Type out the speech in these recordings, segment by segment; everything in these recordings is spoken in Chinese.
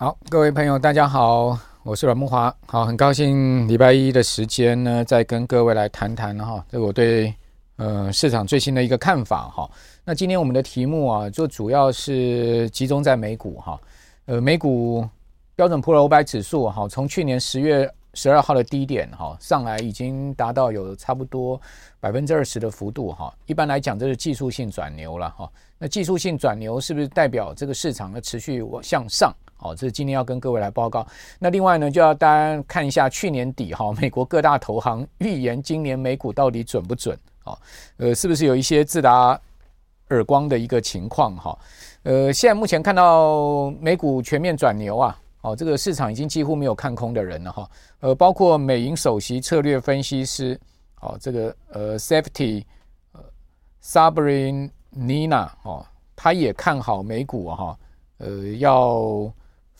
好，各位朋友，大家好，我是阮慕华。好，很高兴礼拜一的时间呢，再跟各位来谈谈哈，这个我对呃市场最新的一个看法哈。那今天我们的题目啊，就主要是集中在美股哈。呃，美股标准普尔五百指数哈，从去年十月十二号的低点哈上来，已经达到有差不多百分之二十的幅度哈。一般来讲，这是技术性转牛了哈。那技术性转牛是不是代表这个市场的持续往向上？好，这是今天要跟各位来报告。那另外呢，就要大家看一下去年底哈，美国各大投行预言今年美股到底准不准？啊，呃，是不是有一些自打耳光的一个情况？哈，呃，现在目前看到美股全面转牛啊，哦，这个市场已经几乎没有看空的人了哈。呃，包括美银首席策略分析师，哦，这个呃，Safety，呃，Sabrina，哦，他也看好美股哈，呃，要。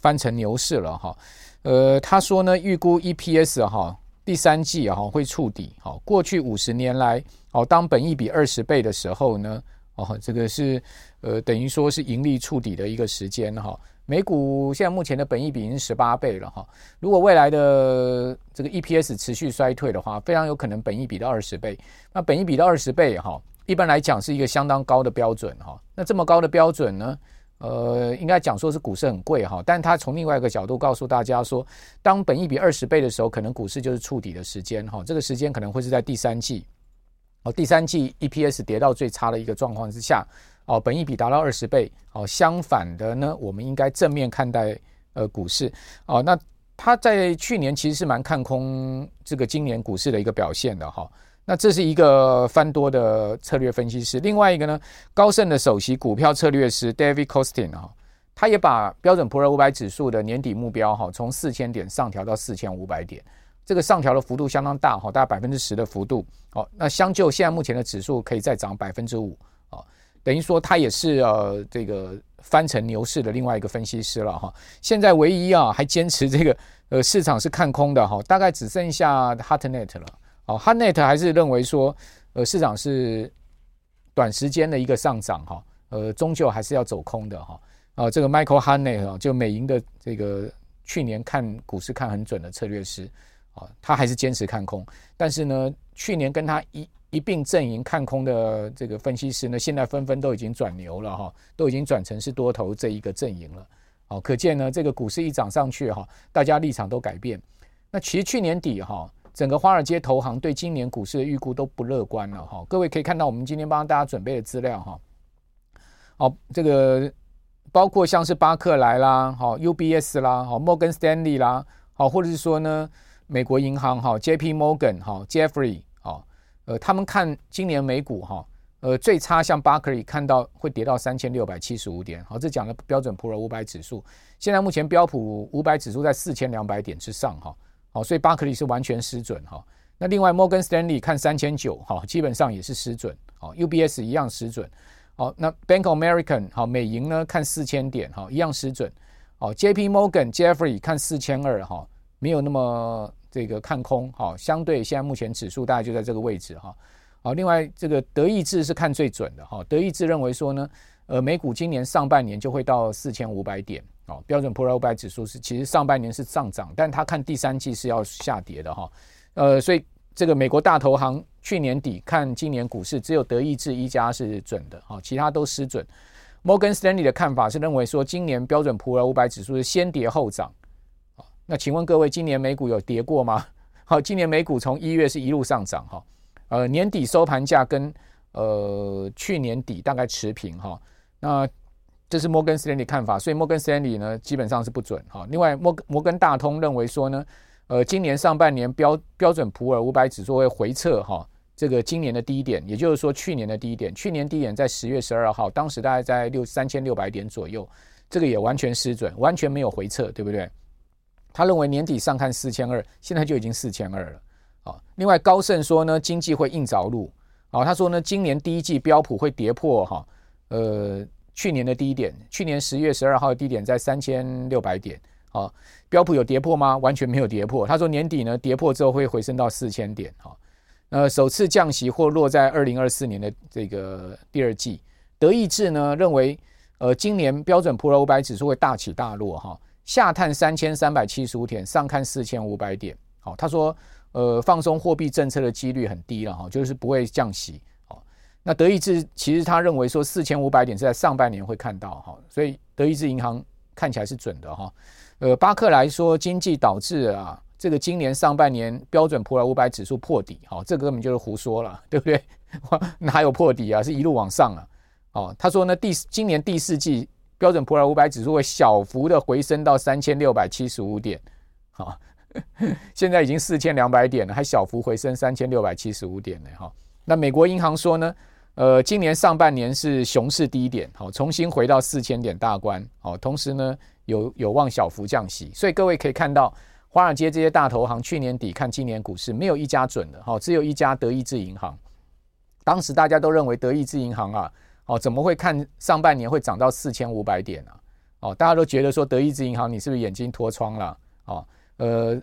翻成牛市了哈，呃，他说呢，预估 EPS 哈，第三季哈会触底。好，过去五十年来，哦，当本益比二十倍的时候呢，哦，这个是呃，等于说是盈利触底的一个时间哈。美股现在目前的本益比已经十八倍了哈。如果未来的这个 EPS 持续衰退的话，非常有可能本益比到二十倍。那本益比到二十倍哈，一般来讲是一个相当高的标准哈。那这么高的标准呢？呃，应该讲说是股市很贵哈，但他从另外一个角度告诉大家说，当本益比二十倍的时候，可能股市就是触底的时间哈，这个时间可能会是在第三季，哦，第三季 EPS 跌到最差的一个状况之下，哦，本益比达到二十倍，哦，相反的呢，我们应该正面看待呃股市，哦，那他在去年其实是蛮看空这个今年股市的一个表现的哈。那这是一个翻多的策略分析师，另外一个呢，高盛的首席股票策略师 David Costin 哈，他也把标准普尔五百指数的年底目标哈，从四千点上调到四千五百点，这个上调的幅度相当大哈，大概百分之十的幅度。哦，那相就现在目前的指数可以再涨百分之五啊，等于说他也是呃这个翻成牛市的另外一个分析师了哈。现在唯一啊还坚持这个呃市场是看空的哈，大概只剩下 Hartnett 了。哦，Hanet 还是认为说，呃，市场是短时间的一个上涨哈，呃，终究还是要走空的哈。啊，这个 Michael Hanet 啊，就美银的这个去年看股市看很准的策略师啊，他还是坚持看空。但是呢，去年跟他一一并阵营看空的这个分析师呢，现在纷纷都已经转牛了哈，都已经转成是多头这一个阵营了。哦，可见呢，这个股市一涨上去哈，大家立场都改变。那其实去年底哈。整个华尔街投行对今年股市的预估都不乐观了哈，各位可以看到我们今天帮大家准备的资料哈，好，这个包括像是巴克莱啦，好 UBS 啦，好摩根斯丹利啦，好或者是说呢美国银行哈 JP Morgan 哈 Jeffrey 好，呃他们看今年美股哈，呃最差像巴克莱看到会跌到三千六百七十五点，好这讲的标准普尔五百指数，现在目前标普五百指数在四千两百点之上哈。好，所以巴克利是完全失准哈。那另外摩根斯丹利看三千九，哈，基本上也是失准。好，UBS 一样失准。好，那 Bank of American 好，美银呢看四千点，哈，一样失准。好，JP Morgan Jeffrey 看四千二，哈，没有那么这个看空。哈，相对现在目前指数大概就在这个位置哈。好，另外这个德意志是看最准的哈。德意志认为说呢，呃，美股今年上半年就会到四千五百点。哦，标准普尔五百指数是其实上半年是上涨，但他看第三季是要下跌的哈，呃，所以这个美国大投行去年底看今年股市，只有德意志一家是准的哈，其他都失准。摩根斯丹利的看法是认为说，今年标准普尔五百指数是先跌后涨。那请问各位，今年美股有跌过吗？好，今年美股从一月是一路上涨哈，呃，年底收盘价跟呃去年底大概持平哈，那。这是摩根斯丹利看法，所以摩根斯丹利呢基本上是不准哈。另外摩摩根大通认为说呢，呃，今年上半年标标准普尔五百指数会回撤哈，这个今年的低点，也就是说去年的低点，去年低点在十月十二号，当时大概在六三千六百点左右，这个也完全失准，完全没有回撤，对不对？他认为年底上看四千二，现在就已经四千二了。啊，另外高盛说呢，经济会硬着陆，啊，他说呢，今年第一季标普会跌破哈，呃。去年的低点，去年十月十二号的低点在三千六百点，啊，标普有跌破吗？完全没有跌破。他说年底呢跌破之后会回升到四千点，哈，呃，首次降息或落在二零二四年的这个第二季。德意志呢认为，呃，今年标准普尔五百指数会大起大落，哈，下探三千三百七十五点，上看四千五百点。好，他说，呃，放松货币政策的几率很低了哈，就是不会降息。那德意志其实他认为说四千五百点是在上半年会看到哈，所以德意志银行看起来是准的哈。呃，巴克莱说经济导致啊，这个今年上半年标准普尔五百指数破底，好，这个根本就是胡说了，对不对？哪有破底啊？是一路往上啊。哦，他说呢，第今年第四季标准普尔五百指数会小幅的回升到三千六百七十五点，好。现在已经四千两百点了，还小幅回升三千六百七十五点呢。哈，那美国银行说呢，呃，今年上半年是熊市低点，好，重新回到四千点大关，好，同时呢，有有望小幅降息。所以各位可以看到，华尔街这些大投行去年底看今年股市，没有一家准的，哈，只有一家德意志银行。当时大家都认为德意志银行啊，哦，怎么会看上半年会涨到四千五百点呢？哦，大家都觉得说德意志银行你是不是眼睛脱窗了？哦。呃，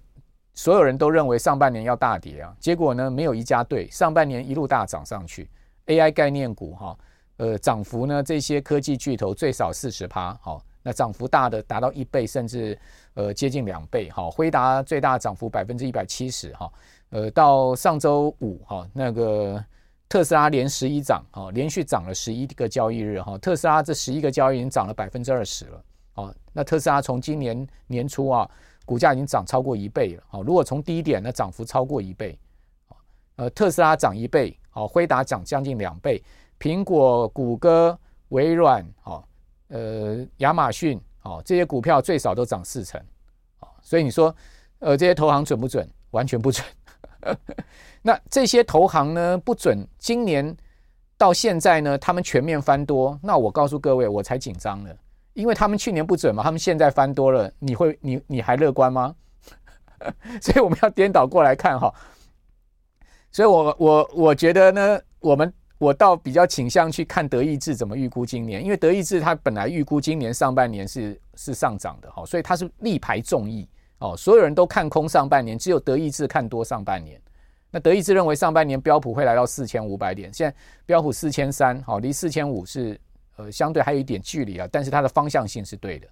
所有人都认为上半年要大跌啊，结果呢，没有一家对，上半年一路大涨上去。AI 概念股哈，呃，涨幅呢，这些科技巨头最少四十趴，好，那涨幅大的达到一倍，甚至呃接近两倍，好，辉达最大涨幅百分之一百七十哈，呃，到上周五哈，那个特斯拉连十一涨，哈，连续涨了十一个交易日哈，特斯拉这十一个交易已经涨了百分之二十了，好，那特斯拉从今年年初啊。股价已经涨超过一倍了，好，如果从低点呢，涨幅超过一倍，呃，特斯拉涨一倍，好，辉达涨将近两倍，苹果、谷歌、微软，好，呃，亚马逊，好，这些股票最少都涨四成，哦所以你说，呃，这些投行准不准？完全不准。那这些投行呢不准，今年到现在呢，他们全面翻多，那我告诉各位，我才紧张呢。因为他们去年不准嘛，他们现在翻多了，你会你你还乐观吗？所以我们要颠倒过来看哈。所以我我我觉得呢，我们我倒比较倾向去看德意志怎么预估今年，因为德意志它本来预估今年上半年是是上涨的哈，所以它是力排众议哦，所有人都看空上半年，只有德意志看多上半年。那德意志认为上半年标普会来到四千五百点，现在标普四千三，好，离四千五是。呃，相对还有一点距离啊，但是它的方向性是对的。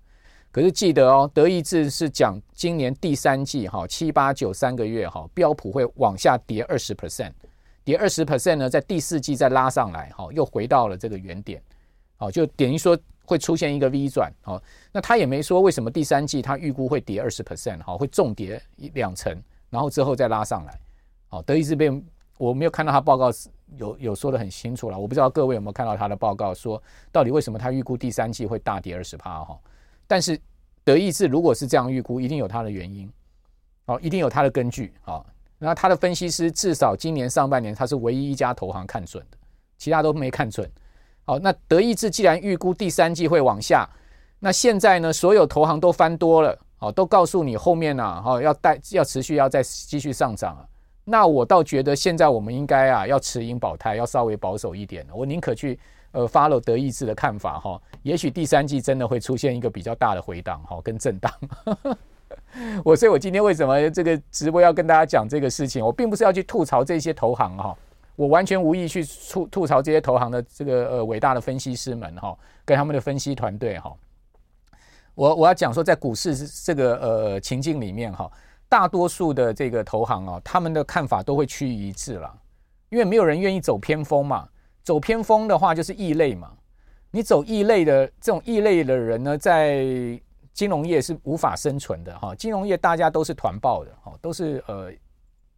可是记得哦，德意志是讲今年第三季哈，七八九三个月哈，标普会往下跌二十 percent，跌二十 percent 呢，在第四季再拉上来哈，又回到了这个原点，好，就等于说会出现一个 V 转，好，那他也没说为什么第三季他预估会跌二十 percent，哈，会重跌一两成，然后之后再拉上来，好，德意志被我没有看到他报告。有有说得很清楚了，我不知道各位有没有看到他的报告，说到底为什么他预估第三季会大跌二十趴哈？但是德意志如果是这样预估，一定有它的原因，哦，一定有它的根据啊。那他的分析师至少今年上半年他是唯一一家投行看准的，其他都没看准。好，那德意志既然预估第三季会往下，那现在呢，所有投行都翻多了，好，都告诉你后面呢，哈，要带要持续要再继续上涨啊。那我倒觉得现在我们应该啊要持盈保泰，要稍微保守一点。我宁可去呃 follow 德意志的看法哈，也许第三季真的会出现一个比较大的回档哈跟震荡。我所以，我今天为什么这个直播要跟大家讲这个事情？我并不是要去吐槽这些投行哈，我完全无意去吐吐槽这些投行的这个呃伟大的分析师们哈，跟他们的分析团队哈。我我要讲说，在股市这个呃情境里面哈。大多数的这个投行啊，他们的看法都会趋于一致了，因为没有人愿意走偏锋嘛。走偏锋的话就是异类嘛。你走异类的这种异类的人呢，在金融业是无法生存的哈。金融业大家都是团报的哈，都是呃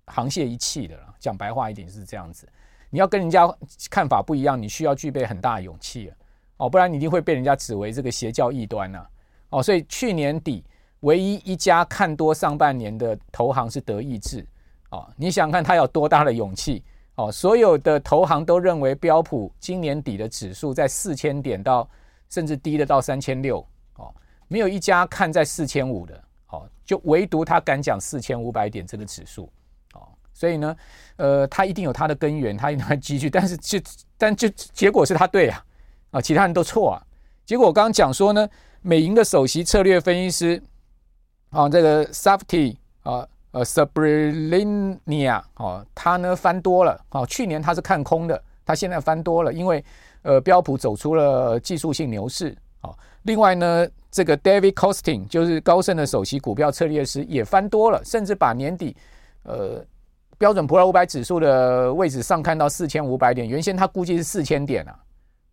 沆瀣一气的了。讲白话一点是这样子。你要跟人家看法不一样，你需要具备很大的勇气哦，不然你一定会被人家指为这个邪教异端呐哦。所以去年底。唯一一家看多上半年的投行是德意志，哦，你想看他有多大的勇气？哦，所有的投行都认为标普今年底的指数在四千点到甚至低的到三千六，哦，没有一家看在四千五的，哦，就唯独他敢讲四千五百点这个指数，哦，所以呢，呃，他一定有他的根源，他一定会继续，但是就但就结果是他对啊，啊，其他人都错啊，结果我刚刚讲说呢，美银的首席策略分析师。啊，这个 Safty 啊，呃 s u b r i l i n i a 哦，他呢翻多了。哦，去年他是看空的，他现在翻多了，因为呃标普走出了技术性牛市。哦，另外呢，这个 David Costing 就是高盛的首席股票策略师也翻多了，甚至把年底呃标准普尔五百指数的位置上看到四千五百点，原先他估计是四千点啊。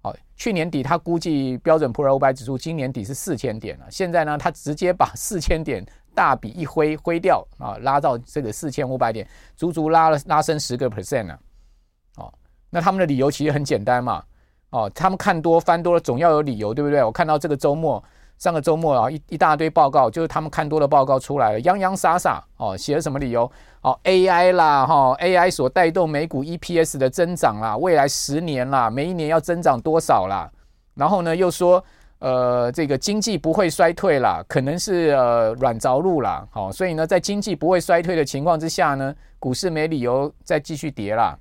哦，去年底他估计标准普尔五百指数今年底是四千点了，现在呢，他直接把四千点大笔一挥挥掉啊，拉到这个四千五百点，足足拉了拉升十个 percent 了。哦，那他们的理由其实很简单嘛，哦，他们看多翻多了，总要有理由，对不对？我看到这个周末。上个周末啊，一一大堆报告，就是他们看多的报告出来了，洋洋洒洒哦，写了什么理由？哦，AI 啦，哈、哦，AI 所带动美股 EPS 的增长啦，未来十年啦，每一年要增长多少啦？然后呢，又说呃，这个经济不会衰退啦，可能是呃软着陆啦，好、哦，所以呢，在经济不会衰退的情况之下呢，股市没理由再继续跌啦。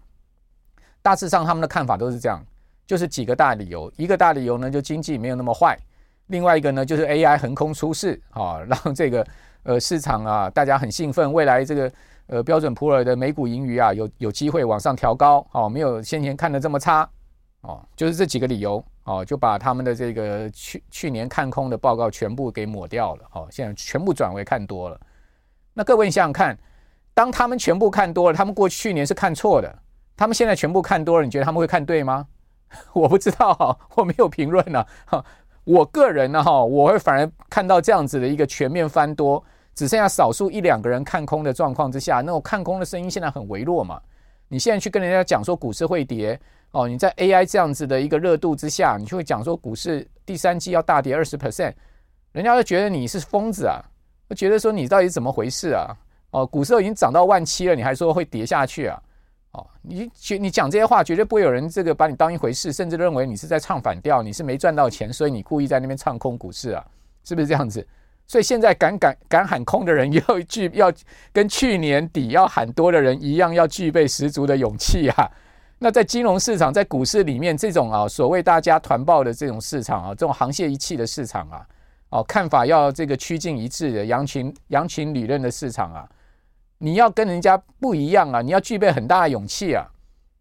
大致上他们的看法都是这样，就是几个大理由，一个大理由呢，就经济没有那么坏。另外一个呢，就是 AI 横空出世 啊，让这个呃市场啊，大家很兴奋，未来这个呃标准普尔的每股盈余啊，有有机会往上调高，哦，没有先前看的这么差，哦，就是这几个理由，哦，就把他们的这个去去年看空的报告全部给抹掉了，哦，现在全部转为看多了。那各位你想想看，当他们全部看多了，他们过去去年是看错的，他们现在全部看多了，你觉得他们会看对吗？我不知道，我没有评论呢，哈。我个人呢，哈，我会反而看到这样子的一个全面翻多，只剩下少数一两个人看空的状况之下，那种看空的声音现在很微弱嘛。你现在去跟人家讲说股市会跌，哦，你在 AI 这样子的一个热度之下，你就会讲说股市第三季要大跌二十 percent，人家就觉得你是疯子啊，觉得说你到底怎么回事啊？哦，股市都已经涨到万七了，你还说会跌下去啊？哦，你你讲这些话，绝对不会有人这个把你当一回事，甚至认为你是在唱反调，你是没赚到钱，所以你故意在那边唱空股市啊，是不是这样子？所以现在敢敢敢喊空的人，要具要跟去年底要喊多的人一样，要具备十足的勇气啊。那在金融市场，在股市里面，这种啊所谓大家团报的这种市场啊，这种沆瀣一气的市场啊，哦，看法要这个趋近一致的羊群羊群理论的市场啊。你要跟人家不一样啊！你要具备很大的勇气啊！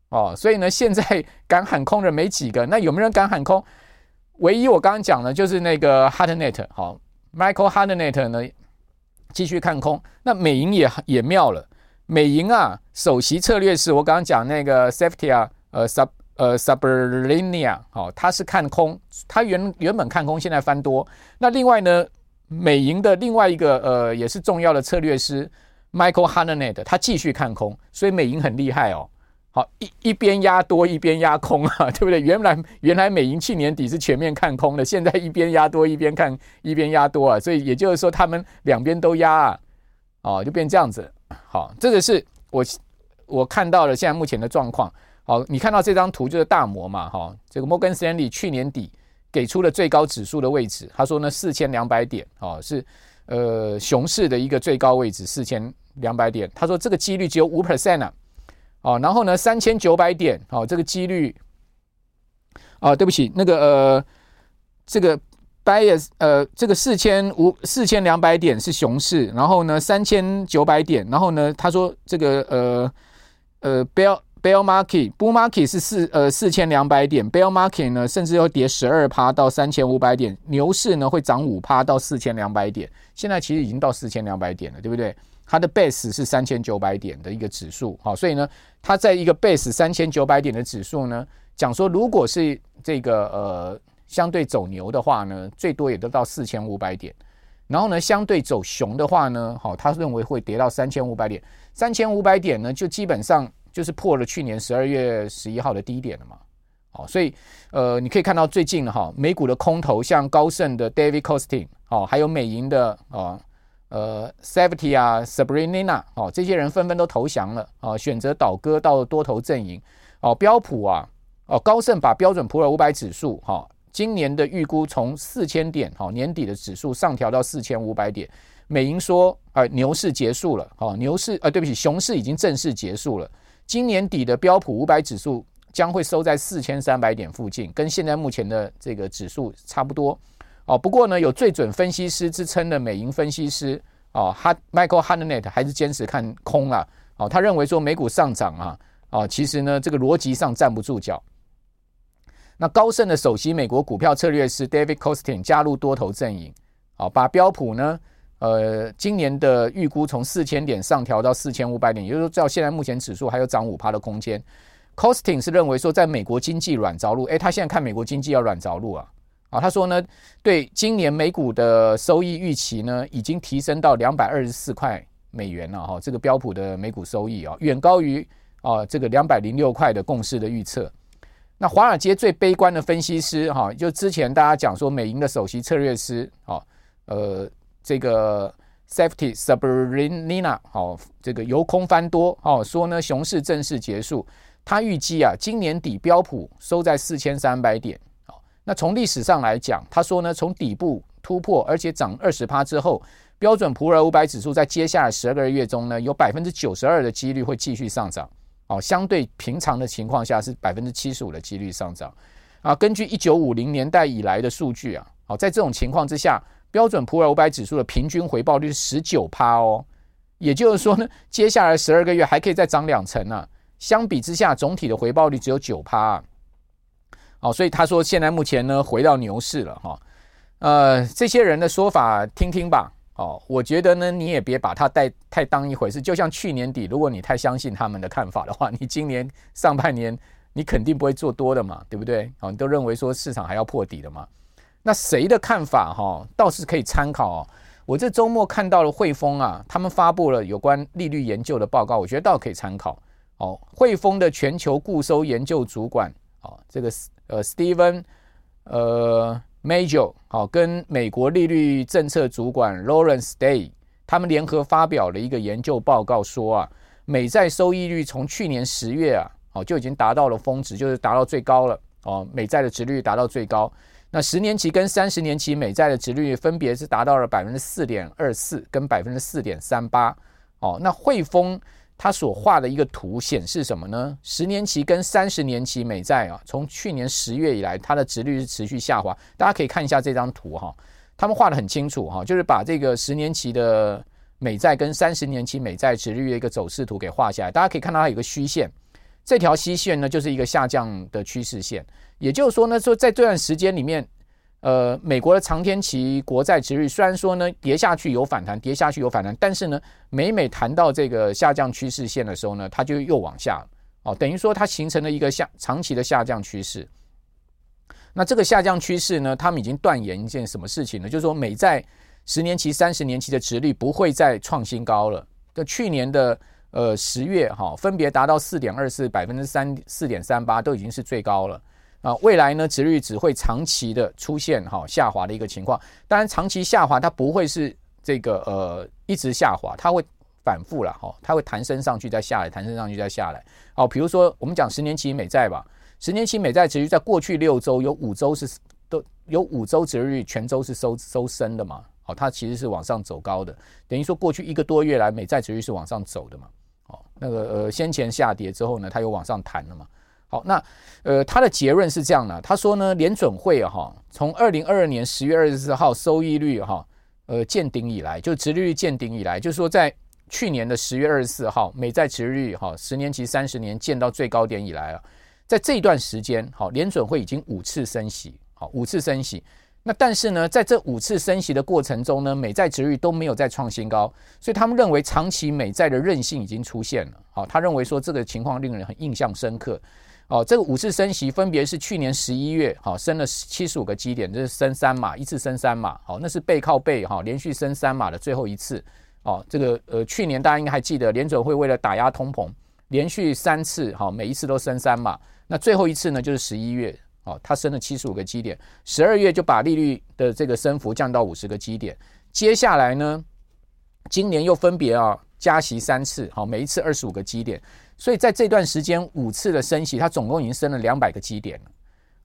哦，所以呢，现在 敢喊空的没几个。那有没有人敢喊空？唯一我刚刚讲的，就是那个 Hartnett 好，Michael Hartnett 呢，继续看空。那美银也也妙了，美银啊，首席策略师，我刚刚讲那个 Safety 啊，呃，Sub 呃 Subrinia 好，他是看空，他原原本看空，现在翻多。那另外呢，美银的另外一个呃，也是重要的策略师。Michael Hananet，他继续看空，所以美银很厉害哦。好，一一边压多一边压空啊，对不对？原来原来美银去年底是全面看空的，现在一边压多一边看一边压多啊，所以也就是说他们两边都压啊，哦，就变这样子。好，这个是我我看到了现在目前的状况。好，你看到这张图就是大摩嘛，哈，这个摩根斯坦利去年底给出了最高指数的位置，他说呢四千两百点，哦是。呃，熊市的一个最高位置四千两百点，他说这个几率只有五 percent 啊，哦，然后呢三千九百点，哦，这个几率，啊，对不起，那个呃，这个 bias 呃，这个四千五四千两百点是熊市，然后呢三千九百点，然后呢他说这个呃呃 bear Bear market, bull market 是四呃四千两百点，bear market 呢甚至要跌十二趴到三千五百点，牛市呢会涨五趴到四千两百点，现在其实已经到四千两百点了，对不对？它的 base 是三千九百点的一个指数，好，所以呢，它在一个 base 三千九百点的指数呢，讲说如果是这个呃相对走牛的话呢，最多也都到四千五百点，然后呢相对走熊的话呢，好，他认为会跌到三千五百点，三千五百点呢就基本上。就是破了去年十二月十一号的低点了嘛，好，所以呃，你可以看到最近哈，美股的空头像高盛的 David Costin，哦，还有美银的啊呃 Safety 啊 Sabrina 哦，这些人纷纷都投降了啊，选择倒戈到多头阵营哦，标普啊哦，高盛把标准普尔五百指数哈，今年的预估从四千点哈年底的指数上调到四千五百点，美银说啊牛市结束了哦，牛市啊对不起，熊市已经正式结束了。今年底的标普五百指数将会收在四千三百点附近，跟现在目前的这个指数差不多哦。不过呢，有最准分析师之称的美银分析师哦，哈，Michael Harnett 还是坚持看空啊。哦，他认为说美股上涨啊，哦，其实呢这个逻辑上站不住脚。那高盛的首席美国股票策略师 David Costin 加入多头阵营，好，把标普呢，呃，今年的预估从四千点上调到四千五百点，也就是说，照现在目前指数还有涨五趴的空间。Costin 是认为说，在美国经济软着陆，诶，他现在看美国经济要软着陆啊，啊，他说呢，对今年美股的收益预期呢，已经提升到两百二十四块美元了哈，这个标普的美股收益啊，远高于啊这个两百零六块的共识的预测。那华尔街最悲观的分析师哈，就之前大家讲说，美银的首席策略师啊，呃，这个 Safety Subramanian 好，这个由空翻多哦，说呢熊市正式结束。他预计啊，今年底标普收在四千三百点。那从历史上来讲，他说呢，从底部突破而且涨二十趴之后，标准普尔五百指数在接下来十二个月中呢，有百分之九十二的几率会继续上涨。哦，相对平常的情况下是百分之七十五的几率上涨啊。根据一九五零年代以来的数据啊，好，在这种情况之下，标准普尔五百指数的平均回报率是十九趴哦。也就是说呢，接下来十二个月还可以再涨两成呢。相比之下，总体的回报率只有九趴。哦，所以他说现在目前呢，回到牛市了哈。呃，这些人的说法听听吧。哦，我觉得呢，你也别把它带太当一回事。就像去年底，如果你太相信他们的看法的话，你今年上半年你肯定不会做多的嘛，对不对？哦，你都认为说市场还要破底的嘛。那谁的看法哈，倒是可以参考哦。我这周末看到了汇丰啊，他们发布了有关利率研究的报告，我觉得倒可以参考。哦，汇丰的全球固收研究主管哦，这个是呃，Steven 呃。Major 好，跟美国利率政策主管 Lawrence Day 他们联合发表了一个研究报告，说啊，美债收益率从去年十月啊，哦就已经达到了峰值，就是达到最高了哦，美债的殖利率达到最高。那十年期跟三十年期美债的殖利率分别是达到了百分之四点二四跟百分之四点三八。哦，那汇丰。他所画的一个图显示什么呢？十年期跟三十年期美债啊，从去年十月以来，它的殖率是持续下滑。大家可以看一下这张图哈，他们画的很清楚哈，就是把这个十年期的美债跟三十年期美债殖率的一个走势图给画下来。大家可以看到它有个虚线，这条虚线呢就是一个下降的趋势线。也就是说呢，说在这段时间里面。呃，美国的长天期国债殖率虽然说呢跌下去有反弹，跌下去有反弹，但是呢，每每谈到这个下降趋势线的时候呢，它就又往下哦，等于说它形成了一个下长期的下降趋势。那这个下降趋势呢，他们已经断言一件什么事情呢？就是说，美债十年期、三十年期的殖率不会再创新高了。就去年的呃十月哈，分别达到四点二四、百分之三四点三八，都已经是最高了。啊，未来呢，殖率只会长期的出现哈下滑的一个情况。当然，长期下滑它不会是这个呃一直下滑，它会反复了哈，它会弹升上去再下来，弹升上去再下来。好，比如说我们讲十年期美债吧，十年期美债殖率在过去六周有五周是都有五周殖率全周是收收升的嘛？好，它其实是往上走高的，等于说过去一个多月来美债殖率是往上走的嘛？好，那个呃先前下跌之后呢，它又往上弹了嘛？好，那呃，他的结论是这样的，他说呢，联准会哈，从二零二二年十月二十四号收益率哈，呃，见顶以来，就殖利率见顶以来，就是说在去年的十月二十四号，美债殖利率哈，十年期、三十年见到最高点以来啊，在这一段时间，好，联准会已经五次升息，好，五次升息。那但是呢，在这五次升息的过程中呢，美债殖利率都没有再创新高，所以他们认为长期美债的韧性已经出现了。好，他认为说这个情况令人很印象深刻。哦，这个五次升息分别是去年十一月，好升了七十五个基点，这是升三码，一次升三码，好，那是背靠背哈，连续升三码的最后一次。哦，这个呃，去年大家应该还记得，联准会为了打压通膨，连续三次，好，每一次都升三码，那最后一次呢，就是十一月，哦，它升了七十五个基点，十二月就把利率的这个升幅降到五十个基点，接下来呢，今年又分别啊加息三次，好，每一次二十五个基点。所以在这段时间五次的升息，它总共已经升了两百个基点了。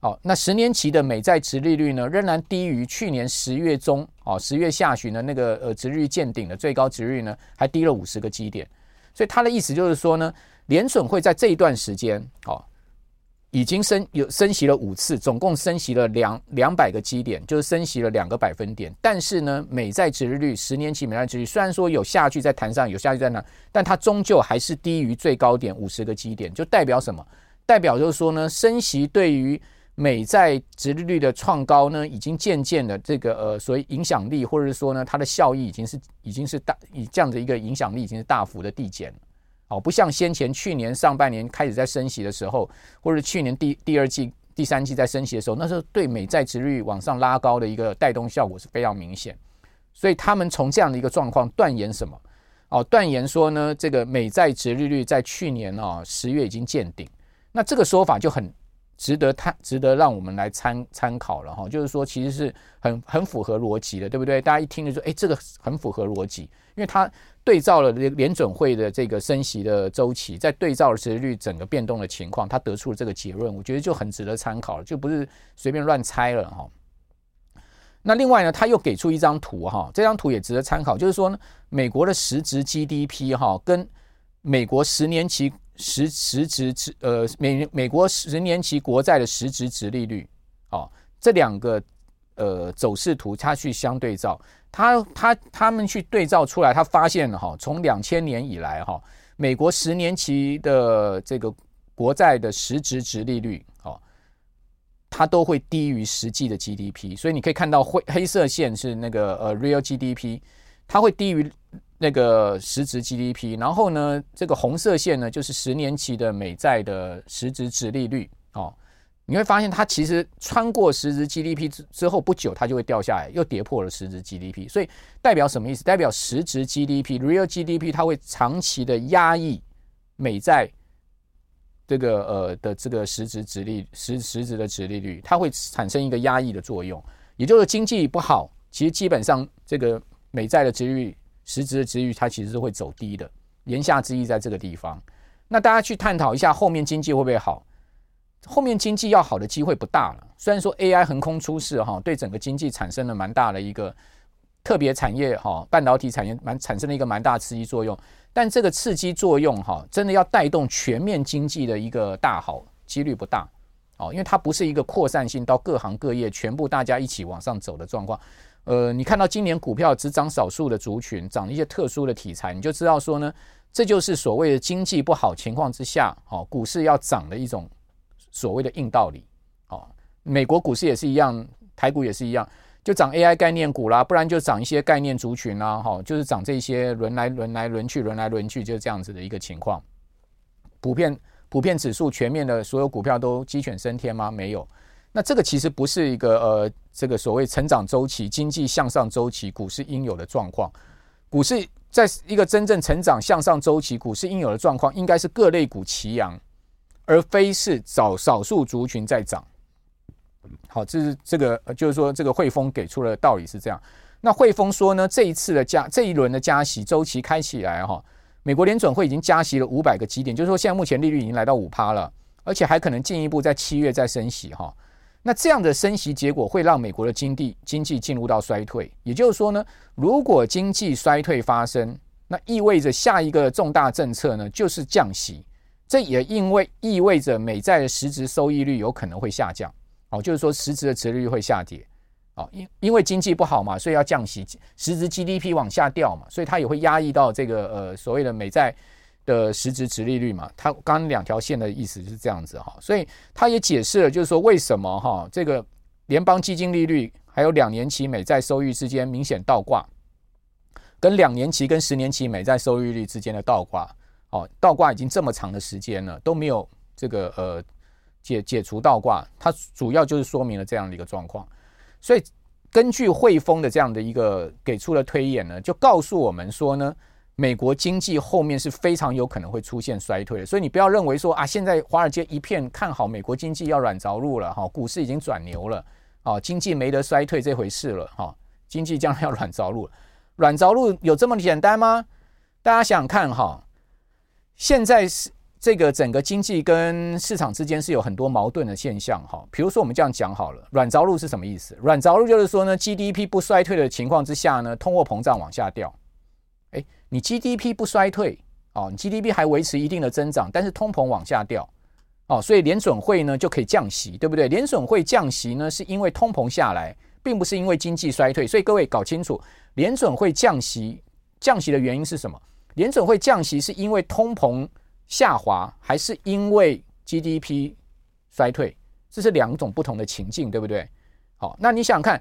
哦，那十年期的美债殖利率呢，仍然低于去年十月中哦，十月下旬的那个呃值率见顶的最高值率呢，还低了五十个基点。所以他的意思就是说呢，联准会在这一段时间哦。已经升有升息了五次，总共升息了两两百个基点，就是升息了两个百分点。但是呢，美债殖利率十年期美债殖利率虽然说有下去在弹上，有下去在哪，但它终究还是低于最高点五十个基点。就代表什么？代表就是说呢，升息对于美债殖利率的创高呢，已经渐渐的这个呃，所谓影响力，或者是说呢，它的效益已经是已经是大以这样的一个影响力已经是大幅的递减了。哦，不像先前去年上半年开始在升息的时候，或者去年第第二季、第三季在升息的时候，那时候对美债值率往上拉高的一个带动效果是非常明显。所以他们从这样的一个状况断言什么？哦，断言说呢，这个美债值利率在去年啊十月已经见顶。那这个说法就很。值得他值得让我们来参参考了哈，就是说其实是很很符合逻辑的，对不对？大家一听就说，哎，这个很符合逻辑，因为它对照了联准会的这个升息的周期，在对照了殖利率整个变动的情况，他得出了这个结论，我觉得就很值得参考了，就不是随便乱猜了哈。那另外呢，他又给出一张图哈，这张图也值得参考，就是说呢，美国的实质 GDP 哈跟美国十年期。实实质值呃美美国十年期国债的实质值利率，哦，这两个呃走势图，它去相对照，他他他们去对照出来，他发现了哈，从两千年以来哈，美国十年期的这个国债的实质值利率，哦，它都会低于实际的 GDP，所以你可以看到灰黑色线是那个呃 real GDP，它会低于。那个实质 GDP，然后呢，这个红色线呢，就是十年期的美债的实质殖利率哦。你会发现它其实穿过实质 GDP 之之后不久，它就会掉下来，又跌破了实质 GDP。所以代表什么意思？代表实质 GDP（real GDP） 它会长期的压抑美债这个呃的这个实质殖利实实质的殖利率，它会产生一个压抑的作用。也就是经济不好，其实基本上这个美债的值率。实质的值率它其实是会走低的，言下之意在这个地方。那大家去探讨一下后面经济会不会好？后面经济要好的机会不大了。虽然说 AI 横空出世哈，对整个经济产生了蛮大的一个特别产业哈，半导体产业蛮产生了一个蛮大刺激作用，但这个刺激作用哈，真的要带动全面经济的一个大好几率不大哦，因为它不是一个扩散性到各行各业全部大家一起往上走的状况。呃，你看到今年股票只涨少数的族群，涨一些特殊的题材，你就知道说呢，这就是所谓的经济不好情况之下，哦，股市要涨的一种所谓的硬道理。哦，美国股市也是一样，台股也是一样，就涨 AI 概念股啦，不然就涨一些概念族群啦，哈，就是涨这些轮来轮来轮去，轮来轮去，就是这样子的一个情况。普遍普遍指数全面的所有股票都鸡犬升天吗？没有。那这个其实不是一个呃，这个所谓成长周期、经济向上周期，股市应有的状况。股市在一个真正成长向上周期，股市应有的状况，应该是各类股齐扬，而非是少少数族群在涨。好，这是这个就是说，这个汇丰给出的道理是这样。那汇丰说呢，这一次的加这一轮的加息周期开起来哈，美国联准会已经加息了五百个基点，就是说现在目前利率已经来到五趴了，而且还可能进一步在七月再升息哈。那这样的升息结果会让美国的经济经济进入到衰退，也就是说呢，如果经济衰退发生，那意味着下一个重大政策呢就是降息，这也因为意味着美债的实质收益率有可能会下降，哦，就是说实质的殖利率会下跌，哦，因因为经济不好嘛，所以要降息，实质 GDP 往下掉嘛，所以它也会压抑到这个呃所谓的美债。的实质值利率嘛，它刚两条线的意思是这样子哈，所以它也解释了，就是说为什么哈这个联邦基金利率还有两年期美债收益之间明显倒挂，跟两年期跟十年期美债收益率之间的倒挂，哦，倒挂已经这么长的时间了，都没有这个呃解解除倒挂，它主要就是说明了这样的一个状况，所以根据汇丰的这样的一个给出的推演呢，就告诉我们说呢。美国经济后面是非常有可能会出现衰退的，所以你不要认为说啊，现在华尔街一片看好美国经济要软着陆了哈，股市已经转牛了啊，经济没得衰退这回事了哈，经济将来要软着陆，软着陆有这么简单吗？大家想想看哈，现在是这个整个经济跟市场之间是有很多矛盾的现象哈，比如说我们这样讲好了，软着陆是什么意思？软着陆就是说呢，GDP 不衰退的情况之下呢，通货膨胀往下掉。你 GDP 不衰退哦，你 GDP 还维持一定的增长，但是通膨往下掉哦，所以联准会呢就可以降息，对不对？联准会降息呢是因为通膨下来，并不是因为经济衰退。所以各位搞清楚，联准会降息，降息的原因是什么？联准会降息是因为通膨下滑，还是因为 GDP 衰退？这是两种不同的情境，对不对？好，那你想想看，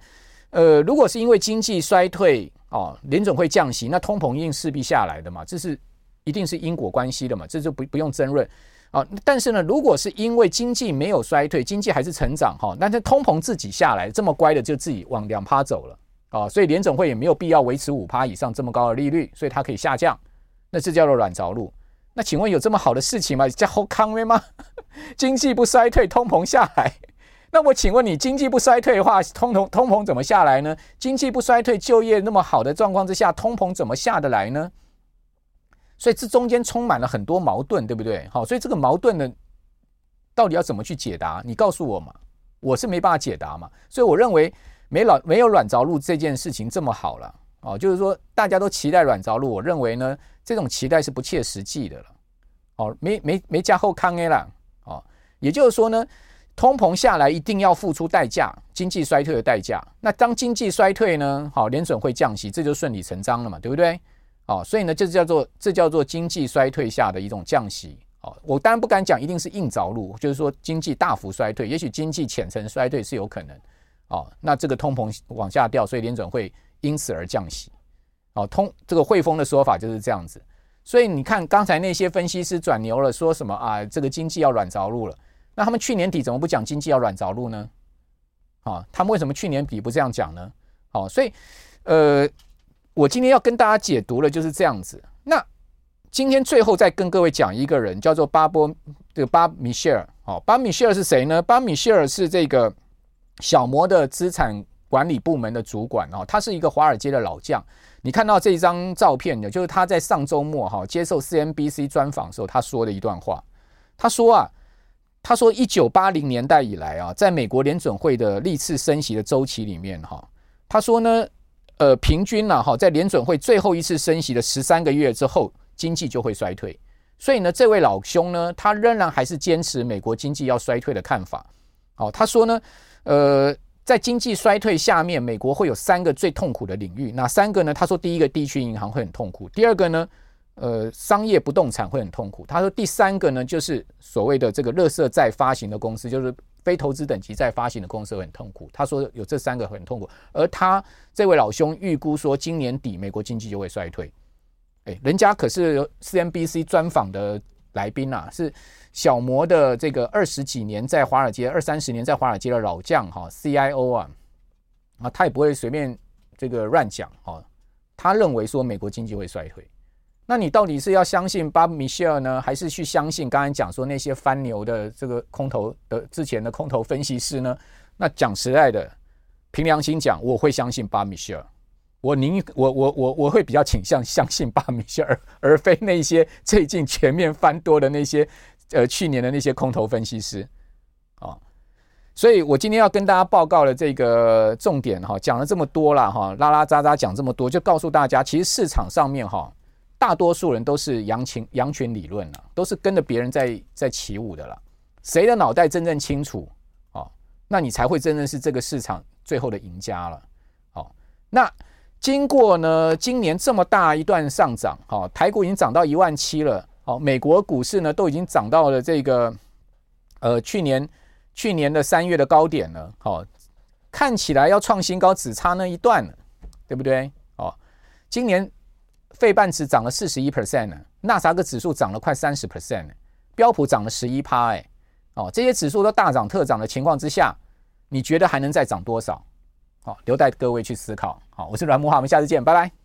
呃，如果是因为经济衰退哦，联准会降息，那通膨一定势必下来的嘛，这是一定是因果关系的嘛，这就不不用争论啊。但是呢，如果是因为经济没有衰退，经济还是成长哈，那这通膨自己下来，这么乖的就自己往两趴走了啊，所以联总会也没有必要维持五趴以上这么高的利率，所以它可以下降，那这叫做软着陆。那请问有这么好的事情吗？叫好康吗？经济不衰退，通膨下来。那我请问你，经济不衰退的话，通通通膨怎么下来呢？经济不衰退，就业那么好的状况之下，通膨怎么下得来呢？所以这中间充满了很多矛盾，对不对？好，所以这个矛盾呢，到底要怎么去解答？你告诉我嘛，我是没办法解答嘛。所以我认为没软没有软着陆这件事情这么好了。哦，就是说大家都期待软着陆，我认为呢，这种期待是不切实际的了。哦，没没没加后康 A 了。哦，也就是说呢，通膨下来一定要付出代价，经济衰退的代价。那当经济衰退呢，好，联准会降息，这就顺理成章了嘛，对不对？哦，所以呢，这叫做这叫做经济衰退下的一种降息。哦，我当然不敢讲一定是硬着陆，就是说经济大幅衰退，也许经济浅层衰退是有可能。哦，那这个通膨往下掉，所以联准会。因此而降息，哦，通这个汇丰的说法就是这样子，所以你看刚才那些分析师转牛了，说什么啊？这个经济要软着陆了，那他们去年底怎么不讲经济要软着陆呢？啊，他们为什么去年底不这样讲呢？好，所以呃，我今天要跟大家解读的就是这样子。那今天最后再跟各位讲一个人，叫做巴波这个巴米歇尔，哦，巴米歇尔是谁呢？巴米歇尔是这个小摩的资产。管理部门的主管哦，他是一个华尔街的老将。你看到这张照片，也就是他在上周末哈接受 CNBC 专访的时候，他说的一段话。他说啊，他说一九八零年代以来啊，在美国联准会的历次升息的周期里面哈，他说呢，呃，平均呢哈，在联准会最后一次升息的十三个月之后，经济就会衰退。所以呢，这位老兄呢，他仍然还是坚持美国经济要衰退的看法。哦，他说呢，呃。在经济衰退下面，美国会有三个最痛苦的领域，哪三个呢？他说，第一个，地区银行会很痛苦；第二个呢，呃，商业不动产会很痛苦。他说，第三个呢，就是所谓的这个垃圾债发行的公司，就是非投资等级债发行的公司会很痛苦。他说有这三个很痛苦，而他这位老兄预估说，今年底美国经济就会衰退。诶，人家可是 CNBC 专访的来宾啊，是。小摩的这个二十几年在华尔街，二三十年在华尔街的老将哈，CIO 啊，啊，他也不会随便这个乱讲哈。他认为说美国经济会衰退，那你到底是要相信巴米歇尔呢，还是去相信刚才讲说那些翻牛的这个空头的之前的空头分析师呢？那讲实在的，凭良心讲，我会相信巴米歇尔。我宁我我我我会比较倾向相信巴米歇尔，而非那些最近全面翻多的那些。呃，去年的那些空头分析师，啊，所以我今天要跟大家报告的这个重点哈，讲了这么多了哈，拉拉杂杂讲这么多，就告诉大家，其实市场上面哈，大多数人都是羊群羊群理论了，都是跟着别人在在起舞的了。谁的脑袋真正清楚啊？那你才会真正是这个市场最后的赢家了。好，那经过呢，今年这么大一段上涨，哈，台股已经涨到一万七了。好，美国股市呢都已经涨到了这个，呃，去年去年的三月的高点了。好，看起来要创新高，只差那一段了，对不对？哦，今年费半指涨了四十一 percent 呢，纳斯达克指数涨了快三十 percent，标普涨了十一趴，哎，哦，这些指数都大涨特涨的情况之下，你觉得还能再涨多少？好，留待各位去思考。好，我是阮慕驊，我们下次见，拜拜。